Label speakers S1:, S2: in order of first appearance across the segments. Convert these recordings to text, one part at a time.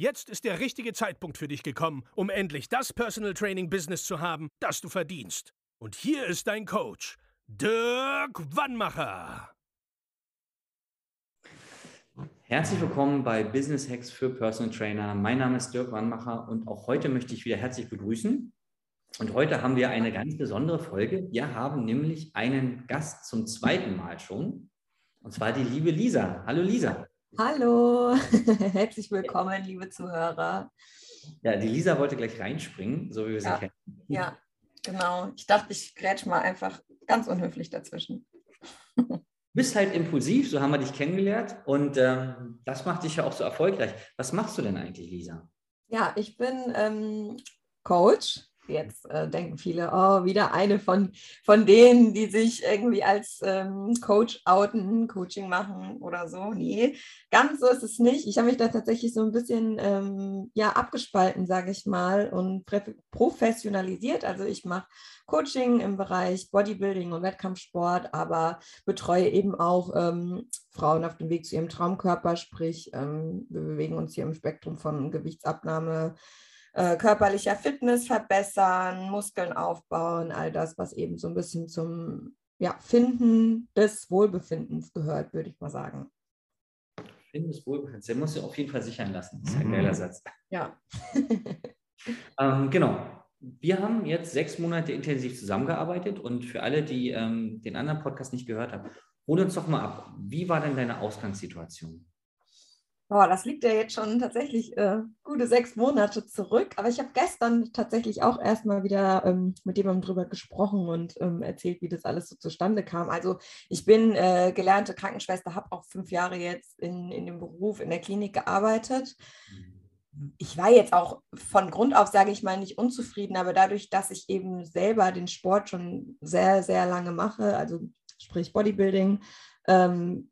S1: Jetzt ist der richtige Zeitpunkt für dich gekommen, um endlich das Personal Training Business zu haben, das du verdienst. Und hier ist dein Coach, Dirk Wannmacher.
S2: Herzlich willkommen bei Business Hacks für Personal Trainer. Mein Name ist Dirk Wannmacher und auch heute möchte ich wieder herzlich begrüßen. Und heute haben wir eine ganz besondere Folge. Wir haben nämlich einen Gast zum zweiten Mal schon. Und zwar die liebe Lisa. Hallo Lisa.
S3: Hallo, herzlich willkommen, liebe Zuhörer.
S2: Ja, die Lisa wollte gleich reinspringen, so wie wir
S3: ja.
S2: sie kennen.
S3: Ja, genau. Ich dachte, ich grätsch mal einfach ganz unhöflich dazwischen.
S2: Du bist halt impulsiv, so haben wir dich kennengelernt und ähm, das macht dich ja auch so erfolgreich. Was machst du denn eigentlich, Lisa?
S3: Ja, ich bin ähm, Coach Jetzt äh, denken viele, oh, wieder eine von, von denen, die sich irgendwie als ähm, Coach outen, Coaching machen oder so. Nee, ganz so ist es nicht. Ich habe mich da tatsächlich so ein bisschen ähm, ja, abgespalten, sage ich mal, und professionalisiert. Also ich mache Coaching im Bereich Bodybuilding und Wettkampfsport, aber betreue eben auch ähm, Frauen auf dem Weg zu ihrem Traumkörper, sprich, ähm, wir bewegen uns hier im Spektrum von Gewichtsabnahme äh, körperlicher Fitness verbessern, Muskeln aufbauen, all das, was eben so ein bisschen zum ja, Finden des Wohlbefindens gehört, würde ich mal sagen.
S2: Finden des Wohlbefindens, der muss ja auf jeden Fall sichern lassen. Das ist ein geiler Satz.
S3: Ja.
S2: ähm, genau. Wir haben jetzt sechs Monate intensiv zusammengearbeitet und für alle, die ähm, den anderen Podcast nicht gehört haben, hol uns doch mal ab. Wie war denn deine Ausgangssituation?
S3: Boah, das liegt ja jetzt schon tatsächlich äh, gute sechs Monate zurück. Aber ich habe gestern tatsächlich auch erstmal wieder ähm, mit jemandem drüber gesprochen und ähm, erzählt, wie das alles so zustande kam. Also ich bin äh, gelernte Krankenschwester, habe auch fünf Jahre jetzt in, in dem Beruf in der Klinik gearbeitet. Ich war jetzt auch von Grund auf, sage ich mal, nicht unzufrieden, aber dadurch, dass ich eben selber den Sport schon sehr, sehr lange mache, also sprich Bodybuilding, ähm,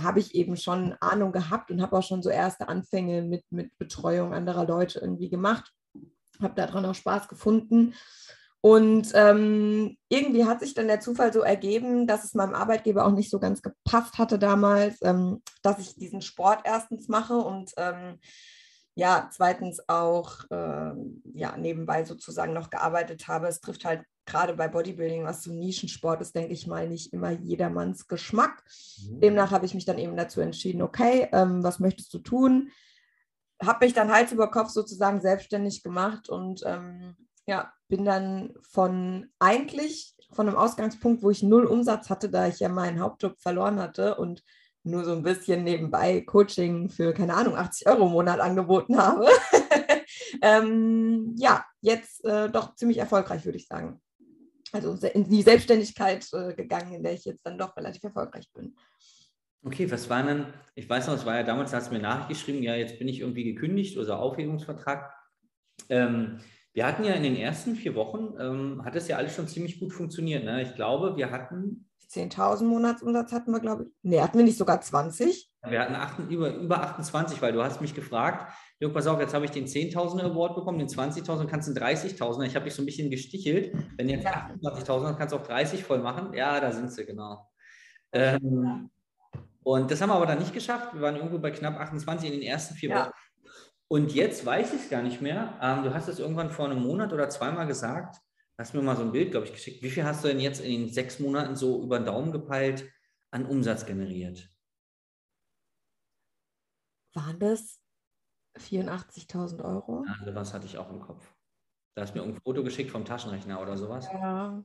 S3: habe ich eben schon Ahnung gehabt und habe auch schon so erste Anfänge mit, mit Betreuung anderer Leute irgendwie gemacht. Habe daran auch Spaß gefunden. Und ähm, irgendwie hat sich dann der Zufall so ergeben, dass es meinem Arbeitgeber auch nicht so ganz gepasst hatte damals, ähm, dass ich diesen Sport erstens mache und ähm, ja, zweitens auch äh, ja, nebenbei sozusagen noch gearbeitet habe. Es trifft halt gerade bei Bodybuilding, was so ein Nischensport ist, denke ich mal, nicht immer jedermanns Geschmack. Mhm. Demnach habe ich mich dann eben dazu entschieden, okay, ähm, was möchtest du tun? Habe mich dann Hals über Kopf sozusagen selbstständig gemacht und ähm, ja, bin dann von eigentlich von einem Ausgangspunkt, wo ich null Umsatz hatte, da ich ja meinen Hauptjob verloren hatte und nur so ein bisschen nebenbei Coaching für, keine Ahnung, 80 Euro im Monat angeboten habe. ähm, ja, jetzt äh, doch ziemlich erfolgreich, würde ich sagen also in die Selbstständigkeit äh, gegangen, in der ich jetzt dann doch relativ erfolgreich bin.
S2: Okay, was war denn, ich weiß noch, es war ja damals, da hast du mir nachgeschrieben, ja, jetzt bin ich irgendwie gekündigt oder Aufhebungsvertrag. Ähm, wir hatten ja in den ersten vier Wochen, ähm, hat es ja alles schon ziemlich gut funktioniert. Ne? Ich glaube, wir hatten
S3: 10.000 Monatsumsatz hatten wir, glaube ich. Nee, hatten wir nicht sogar 20?
S2: Wir hatten acht, über, über 28, weil du hast mich gefragt, Jörg, pass auf, jetzt habe ich den 10.000 Award bekommen, den 20.000, kannst du den 30.000. Ich habe dich so ein bisschen gestichelt. Wenn du jetzt ja. 28.000 hast, kannst du auch 30 voll machen. Ja, da sind sie, genau. Ähm, und das haben wir aber dann nicht geschafft. Wir waren irgendwo bei knapp 28 in den ersten vier ja. Wochen. Und jetzt weiß ich es gar nicht mehr. Ähm, du hast es irgendwann vor einem Monat oder zweimal gesagt hast mir mal so ein Bild, glaube ich, geschickt. Wie viel hast du denn jetzt in den sechs Monaten so über den Daumen gepeilt an Umsatz generiert?
S3: Waren das 84.000 Euro?
S2: Also was hatte ich auch im Kopf. Da hast du mir ein Foto geschickt vom Taschenrechner oder sowas.
S3: Ja.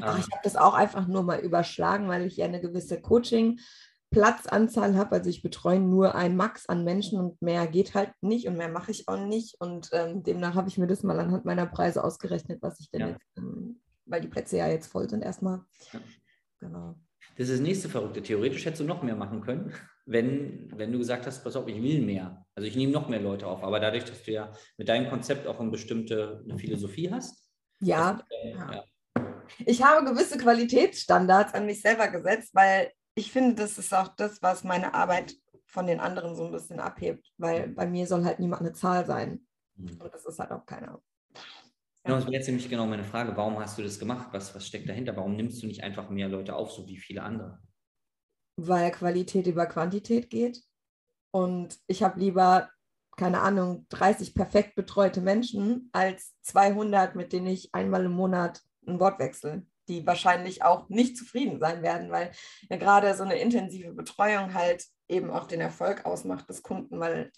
S3: Ach, ich habe das auch einfach nur mal überschlagen, weil ich ja eine gewisse Coaching- Platzanzahl habe. Also ich betreue nur ein Max an Menschen und mehr geht halt nicht und mehr mache ich auch nicht. Und ähm, demnach habe ich mir das mal anhand meiner Preise ausgerechnet, was ich denn ja. jetzt, ähm, weil die Plätze ja jetzt voll sind erstmal. Ja.
S2: Genau. Das ist das nächste Verrückte. Theoretisch hättest du noch mehr machen können. Wenn, wenn du gesagt hast, pass auf, ich will mehr. Also ich nehme noch mehr Leute auf, aber dadurch, dass du ja mit deinem Konzept auch eine bestimmte eine Philosophie hast.
S3: Ja. Das, äh, ja. Ich habe gewisse Qualitätsstandards an mich selber gesetzt, weil ich finde, das ist auch das, was meine Arbeit von den anderen so ein bisschen abhebt, weil bei mir soll halt niemand eine Zahl sein. Mhm. Und das ist halt auch keiner.
S2: Genau, das wäre jetzt nämlich genau meine Frage. Warum hast du das gemacht? Was, was steckt dahinter? Warum nimmst du nicht einfach mehr Leute auf, so wie viele andere?
S3: Weil Qualität über Quantität geht. Und ich habe lieber, keine Ahnung, 30 perfekt betreute Menschen als 200, mit denen ich einmal im Monat ein Wort wechsle, die wahrscheinlich auch nicht zufrieden sein werden, weil ja gerade so eine intensive Betreuung halt eben auch den Erfolg ausmacht des Kunden, weil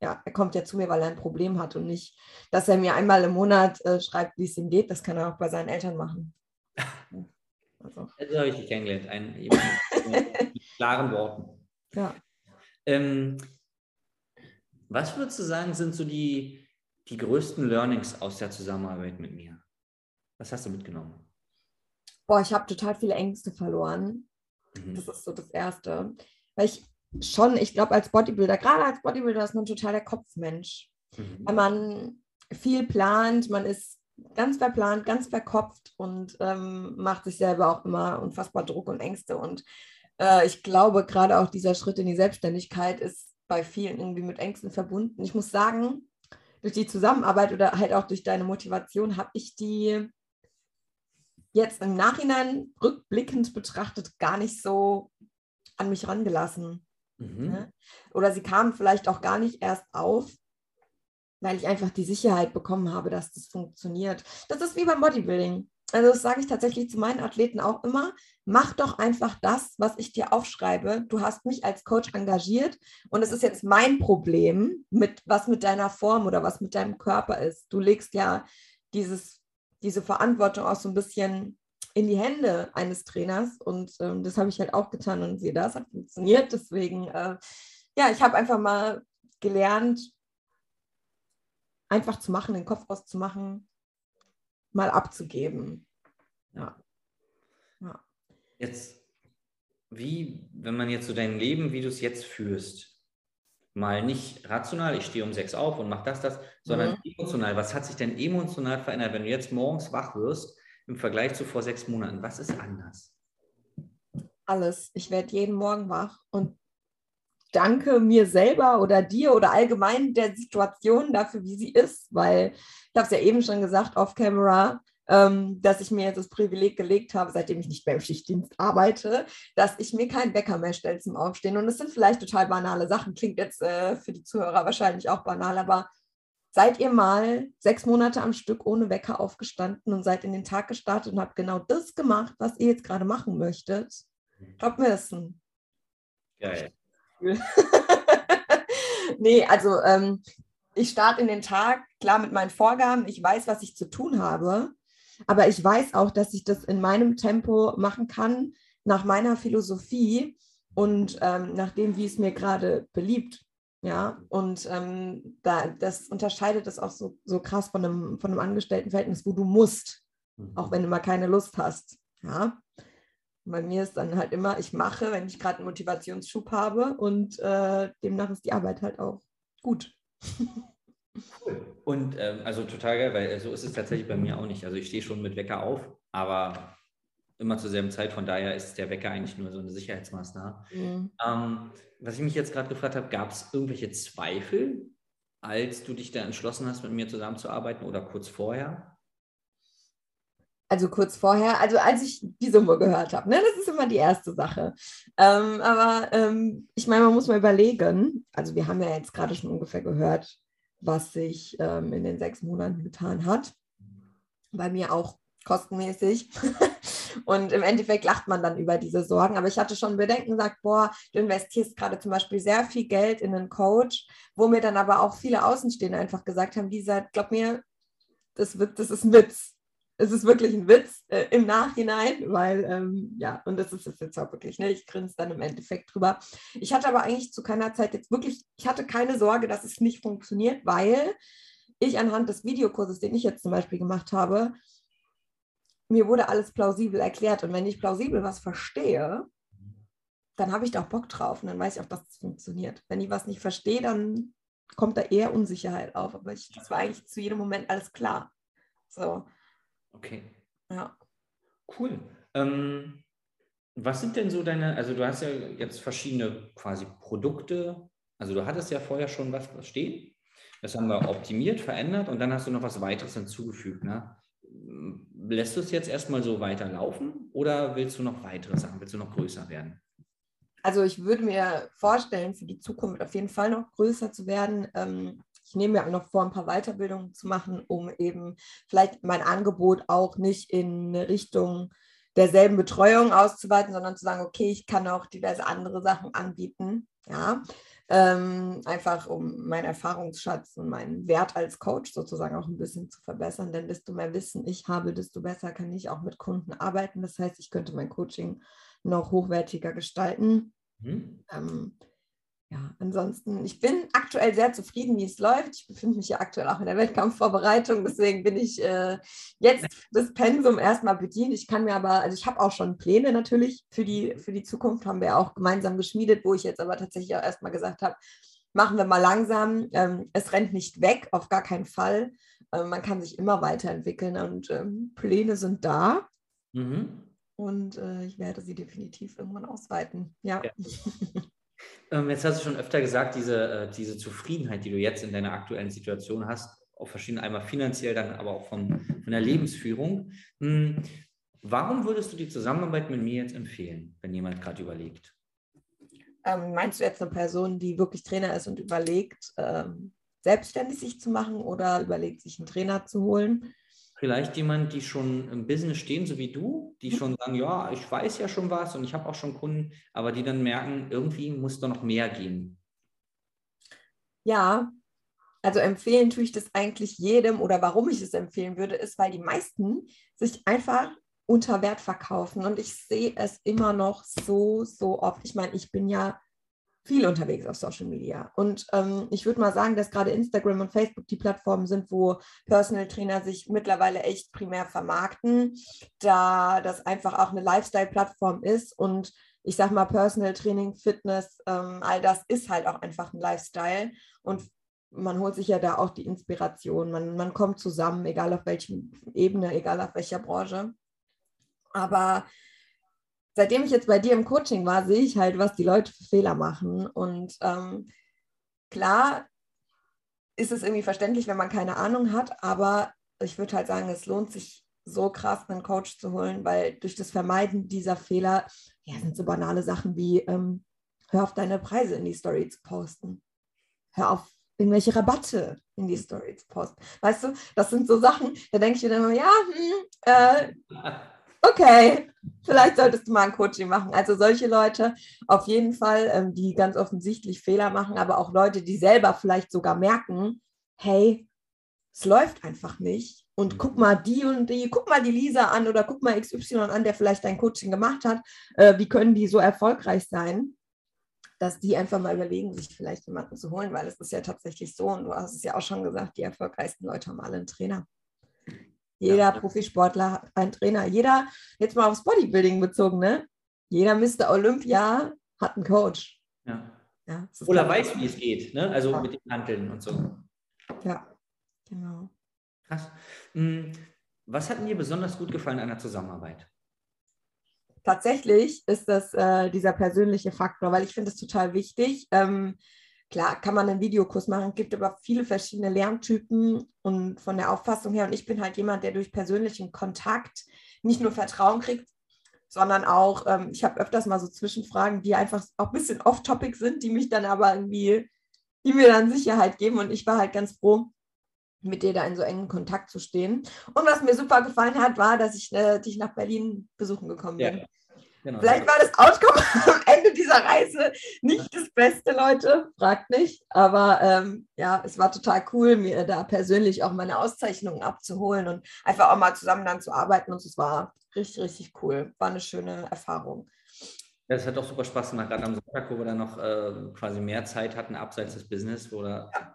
S3: ja, er kommt ja zu mir, weil er ein Problem hat und nicht, dass er mir einmal im Monat äh, schreibt, wie es ihm geht. Das kann er auch bei seinen Eltern machen.
S2: Also. Das habe ich dich kennengelernt. Ein, mit klaren Worten.
S3: Ja.
S2: Ähm, was würdest du sagen, sind so die, die größten Learnings aus der Zusammenarbeit mit mir? Was hast du mitgenommen?
S3: Boah, ich habe total viele Ängste verloren. Mhm. Das ist so das Erste. Weil ich schon, ich glaube, als Bodybuilder, gerade als Bodybuilder ist man total der Kopfmensch. Mhm. Weil man viel plant, man ist ganz verplant, ganz verkopft und ähm, macht sich selber auch immer unfassbar Druck und Ängste. Und äh, ich glaube, gerade auch dieser Schritt in die Selbstständigkeit ist bei vielen irgendwie mit Ängsten verbunden. Ich muss sagen, durch die Zusammenarbeit oder halt auch durch deine Motivation habe ich die jetzt im Nachhinein rückblickend betrachtet gar nicht so an mich rangelassen. Mhm. Ne? Oder sie kamen vielleicht auch gar nicht erst auf, weil ich einfach die Sicherheit bekommen habe, dass das funktioniert. Das ist wie beim Bodybuilding. Also das sage ich tatsächlich zu meinen Athleten auch immer. Mach doch einfach das, was ich dir aufschreibe. Du hast mich als Coach engagiert und es ist jetzt mein Problem, mit, was mit deiner Form oder was mit deinem Körper ist. Du legst ja dieses, diese Verantwortung auch so ein bisschen in die Hände eines Trainers und ähm, das habe ich halt auch getan und sehe, das hat funktioniert. Deswegen, äh, ja, ich habe einfach mal gelernt, einfach zu machen, den Kopf auszumachen, mal abzugeben. Ja.
S2: ja. Jetzt, wie, wenn man jetzt so dein Leben, wie du es jetzt führst, mal nicht rational, ich stehe um sechs auf und mache das, das, sondern mhm. emotional. Was hat sich denn emotional verändert, wenn du jetzt morgens wach wirst? im Vergleich zu vor sechs Monaten? Was ist anders?
S3: Alles. Ich werde jeden Morgen wach und danke mir selber oder dir oder allgemein der Situation dafür, wie sie ist, weil ich habe es ja eben schon gesagt, off-camera, ähm, dass ich mir jetzt das Privileg gelegt habe, seitdem ich nicht mehr im Schichtdienst arbeite, dass ich mir keinen Wecker mehr stelle zum Aufstehen. Und es sind vielleicht total banale Sachen, klingt jetzt äh, für die Zuhörer wahrscheinlich auch banal, aber Seid ihr mal sechs Monate am Stück ohne Wecker aufgestanden und seid in den Tag gestartet und habt genau das gemacht, was ihr jetzt gerade machen möchtet? Glaubt mir das. Geil. nee, also ähm, ich starte in den Tag, klar mit meinen Vorgaben, ich weiß, was ich zu tun habe, aber ich weiß auch, dass ich das in meinem Tempo machen kann, nach meiner Philosophie und ähm, nach dem, wie es mir gerade beliebt. Ja, und ähm, da, das unterscheidet es auch so, so krass von einem, von einem Angestelltenverhältnis, wo du musst, mhm. auch wenn du mal keine Lust hast. Ja. Bei mir ist dann halt immer, ich mache, wenn ich gerade einen Motivationsschub habe und äh, demnach ist die Arbeit halt auch gut.
S2: Cool. Und ähm, also total geil, weil so ist es tatsächlich bei mir auch nicht. Also ich stehe schon mit Wecker auf, aber immer zur selben Zeit. Von daher ist der Wecker eigentlich nur so eine Sicherheitsmaßnahme. Mhm. Ähm, was ich mich jetzt gerade gefragt habe, gab es irgendwelche Zweifel, als du dich da entschlossen hast, mit mir zusammenzuarbeiten oder kurz vorher?
S3: Also kurz vorher, also als ich die Summe gehört habe, ne, das ist immer die erste Sache. Ähm, aber ähm, ich meine, man muss mal überlegen, also wir haben ja jetzt gerade schon ungefähr gehört, was sich ähm, in den sechs Monaten getan hat. Bei mir auch kostenmäßig. Und im Endeffekt lacht man dann über diese Sorgen. Aber ich hatte schon Bedenken, gesagt, boah, du investierst gerade zum Beispiel sehr viel Geld in einen Coach, wo mir dann aber auch viele Außenstehende einfach gesagt haben, Lisa, glaub mir, das, wird, das ist Witz. Es ist wirklich ein Witz äh, im Nachhinein, weil, ähm, ja, und das ist es jetzt auch wirklich, ne? ich grinse dann im Endeffekt drüber. Ich hatte aber eigentlich zu keiner Zeit jetzt wirklich, ich hatte keine Sorge, dass es nicht funktioniert, weil ich anhand des Videokurses, den ich jetzt zum Beispiel gemacht habe, mir wurde alles plausibel erklärt. Und wenn ich plausibel was verstehe, dann habe ich da auch Bock drauf und dann weiß ich auch, dass es funktioniert. Wenn ich was nicht verstehe, dann kommt da eher Unsicherheit auf. Aber ich, das war eigentlich zu jedem Moment alles klar. So.
S2: Okay.
S3: Ja.
S2: Cool. Ähm, was sind denn so deine, also du hast ja jetzt verschiedene quasi Produkte. Also du hattest ja vorher schon was, was stehen. Das haben wir optimiert, verändert und dann hast du noch was weiteres hinzugefügt. Ne? Lässt du es jetzt erstmal so weiterlaufen oder willst du noch weitere Sachen, willst du noch größer werden?
S3: Also ich würde mir vorstellen, für die Zukunft auf jeden Fall noch größer zu werden. Ähm, ich nehme mir auch noch vor, ein paar Weiterbildungen zu machen, um eben vielleicht mein Angebot auch nicht in Richtung derselben Betreuung auszuweiten, sondern zu sagen, okay, ich kann auch diverse andere Sachen anbieten. Ja, ähm, einfach um meinen Erfahrungsschatz und meinen Wert als Coach sozusagen auch ein bisschen zu verbessern. Denn desto mehr Wissen ich habe, desto besser kann ich auch mit Kunden arbeiten. Das heißt, ich könnte mein Coaching noch hochwertiger gestalten. Mhm. Ähm, ja, ansonsten, ich bin aktuell sehr zufrieden, wie es läuft. Ich befinde mich ja aktuell auch in der Wettkampfvorbereitung, deswegen bin ich äh, jetzt das Pensum erstmal bedient. Ich kann mir aber, also ich habe auch schon Pläne natürlich für die, für die Zukunft, haben wir auch gemeinsam geschmiedet, wo ich jetzt aber tatsächlich auch erstmal gesagt habe, machen wir mal langsam. Ähm, es rennt nicht weg, auf gar keinen Fall. Ähm, man kann sich immer weiterentwickeln und ähm, Pläne sind da. Mhm. Und äh, ich werde sie definitiv irgendwann ausweiten. Ja. ja.
S2: ähm, jetzt hast du schon öfter gesagt, diese, äh, diese Zufriedenheit, die du jetzt in deiner aktuellen Situation hast, auf verschiedene, einmal finanziell, dann aber auch von, von der Lebensführung. Hm, warum würdest du die Zusammenarbeit mit mir jetzt empfehlen, wenn jemand gerade überlegt?
S3: Ähm, meinst du jetzt eine Person, die wirklich Trainer ist und überlegt, ähm, selbstständig sich zu machen oder überlegt, sich einen Trainer zu holen?
S2: Vielleicht jemand, die schon im Business stehen, so wie du, die mhm. schon sagen, ja, ich weiß ja schon was und ich habe auch schon Kunden, aber die dann merken, irgendwie muss da noch mehr gehen.
S3: Ja, also empfehlen tue ich das eigentlich jedem oder warum ich es empfehlen würde, ist, weil die meisten sich einfach unter Wert verkaufen und ich sehe es immer noch so, so oft. Ich meine, ich bin ja viel unterwegs auf Social Media. Und ähm, ich würde mal sagen, dass gerade Instagram und Facebook die Plattformen sind, wo Personal Trainer sich mittlerweile echt primär vermarkten, da das einfach auch eine Lifestyle-Plattform ist. Und ich sage mal, Personal Training, Fitness, ähm, all das ist halt auch einfach ein Lifestyle. Und man holt sich ja da auch die Inspiration. Man, man kommt zusammen, egal auf welcher Ebene, egal auf welcher Branche. Aber seitdem ich jetzt bei dir im Coaching war, sehe ich halt, was die Leute für Fehler machen. Und ähm, klar ist es irgendwie verständlich, wenn man keine Ahnung hat, aber ich würde halt sagen, es lohnt sich so krass, einen Coach zu holen, weil durch das Vermeiden dieser Fehler, ja, sind so banale Sachen wie, ähm, hör auf deine Preise in die Story zu posten. Hör auf irgendwelche Rabatte in die Story zu posten. Weißt du, das sind so Sachen, da denke ich mir dann immer, ja, hm, äh, okay, vielleicht solltest du mal ein Coaching machen. Also solche Leute auf jeden Fall, ähm, die ganz offensichtlich Fehler machen, aber auch Leute, die selber vielleicht sogar merken, hey, es läuft einfach nicht. Und guck mal die und die, guck mal die Lisa an oder guck mal XY an, der vielleicht dein Coaching gemacht hat. Äh, wie können die so erfolgreich sein? Dass die einfach mal überlegen, sich vielleicht jemanden zu holen, weil es ist ja tatsächlich so, und du hast es ja auch schon gesagt, die erfolgreichsten Leute haben alle einen Trainer. Jeder ja. Profisportler hat einen Trainer. Jeder, jetzt mal aufs Bodybuilding bezogen, ne? Jeder Mr. Olympia hat einen Coach.
S2: Ja. ja Oder weiß, wie es geht, ne? Also ja. mit den Handeln und so.
S3: Ja, genau.
S2: Krass. Hm, was hat dir besonders gut gefallen an der Zusammenarbeit?
S3: Tatsächlich ist das äh, dieser persönliche Faktor, weil ich finde es total wichtig. Ähm, Klar, kann man einen Videokurs machen, gibt aber viele verschiedene Lerntypen und von der Auffassung her. Und ich bin halt jemand, der durch persönlichen Kontakt nicht nur Vertrauen kriegt, sondern auch, ähm, ich habe öfters mal so Zwischenfragen, die einfach auch ein bisschen off-topic sind, die mich dann aber irgendwie, die mir dann Sicherheit geben. Und ich war halt ganz froh, mit dir da in so engen Kontakt zu stehen. Und was mir super gefallen hat, war, dass ich äh, dich nach Berlin besuchen gekommen bin. Ja. Genau. Vielleicht war das Outcome am Ende dieser Reise nicht das Beste, Leute. Fragt nicht. Aber ähm, ja, es war total cool, mir da persönlich auch meine Auszeichnungen abzuholen und einfach auch mal zusammen dann zu arbeiten. Und es war richtig, richtig cool. War eine schöne Erfahrung.
S2: Ja, das hat auch super Spaß gemacht, gerade am Sonntag, wo wir dann noch äh, quasi mehr Zeit hatten, abseits des Business, wo wir ja.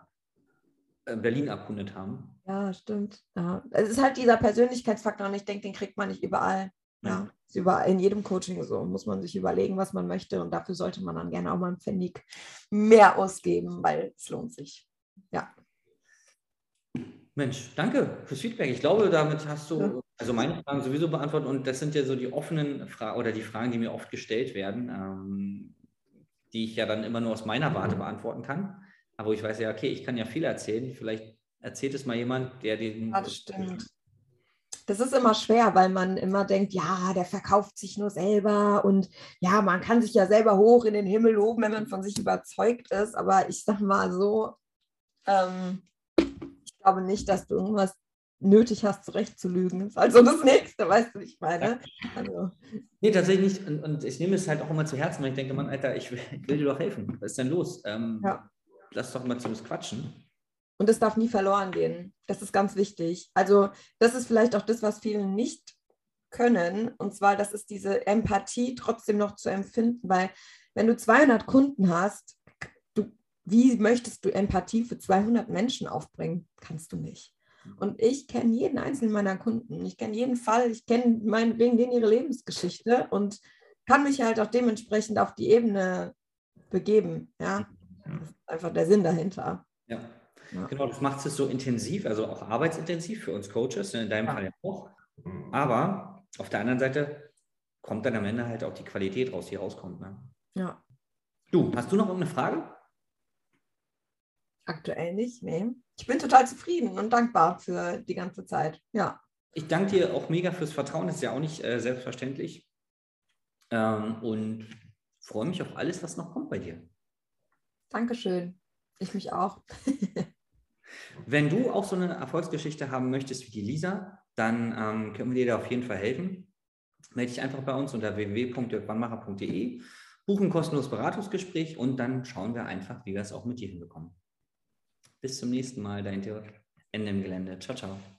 S2: Äh, Berlin erkundet haben.
S3: Ja, stimmt. Ja. Es ist halt dieser Persönlichkeitsfaktor und ich denke, den kriegt man nicht überall. Ja, ist über, in jedem Coaching so. Muss man sich überlegen, was man möchte. Und dafür sollte man dann gerne auch mal ein Pfennig mehr ausgeben, weil es lohnt sich. Ja.
S2: Mensch, danke fürs Feedback. Ich glaube, damit hast du ja. also meine Fragen sowieso beantwortet und das sind ja so die offenen Fragen oder die Fragen, die mir oft gestellt werden, ähm, die ich ja dann immer nur aus meiner Warte beantworten kann. Aber ich weiß ja, okay, ich kann ja viel erzählen. Vielleicht erzählt es mal jemand, der den.
S3: Ja, das ist immer schwer, weil man immer denkt, ja, der verkauft sich nur selber und ja, man kann sich ja selber hoch in den Himmel loben, wenn man von sich überzeugt ist. Aber ich sag mal so, ähm, glaube nicht, dass du irgendwas nötig hast, zurechtzulügen. Das ist also das Nächste, weißt du, ich meine. Also.
S2: Nee, tatsächlich nicht. Und, und, ich nehme es halt auch immer zu Herzen, weil ich denke, Mann, Alter, ich will, ich will dir doch helfen. Was ist denn los? Ähm, ja. Lass doch mal zu uns quatschen.
S3: Und das darf nie verloren gehen. Das ist ganz wichtig. Also, das ist vielleicht auch das, was viele nicht können. Und zwar, das ist diese Empathie trotzdem noch zu empfinden, weil wenn du 200 Kunden hast, wie möchtest du Empathie für 200 Menschen aufbringen? Kannst du nicht. Und ich kenne jeden einzelnen meiner Kunden. Ich kenne jeden Fall. Ich kenne meinetwegen denen ihre Lebensgeschichte und kann mich halt auch dementsprechend auf die Ebene begeben. Ja, das ist einfach der Sinn dahinter.
S2: Ja. Ja. Genau, das macht es so intensiv, also auch arbeitsintensiv für uns Coaches, in deinem ja. Fall ja auch. Aber auf der anderen Seite kommt dann am Ende halt auch die Qualität raus, die rauskommt. Ne?
S3: Ja.
S2: Du, hast du noch irgendeine Frage?
S3: Aktuell nicht, nee. Ich bin total zufrieden und dankbar für die ganze Zeit. Ja.
S2: Ich danke dir auch mega fürs Vertrauen, das ist ja auch nicht äh, selbstverständlich. Ähm, und freue mich auf alles, was noch kommt bei dir.
S3: Dankeschön. Ich mich auch.
S2: Wenn du auch so eine Erfolgsgeschichte haben möchtest wie die Lisa, dann ähm, können wir dir da auf jeden Fall helfen. Melde dich einfach bei uns unter www.dirkwannmacher.de, buche ein kostenloses Beratungsgespräch und dann schauen wir einfach, wie wir es auch mit dir hinbekommen. Bis zum nächsten Mal, dein Dirk. Ende im Gelände. Ciao, ciao.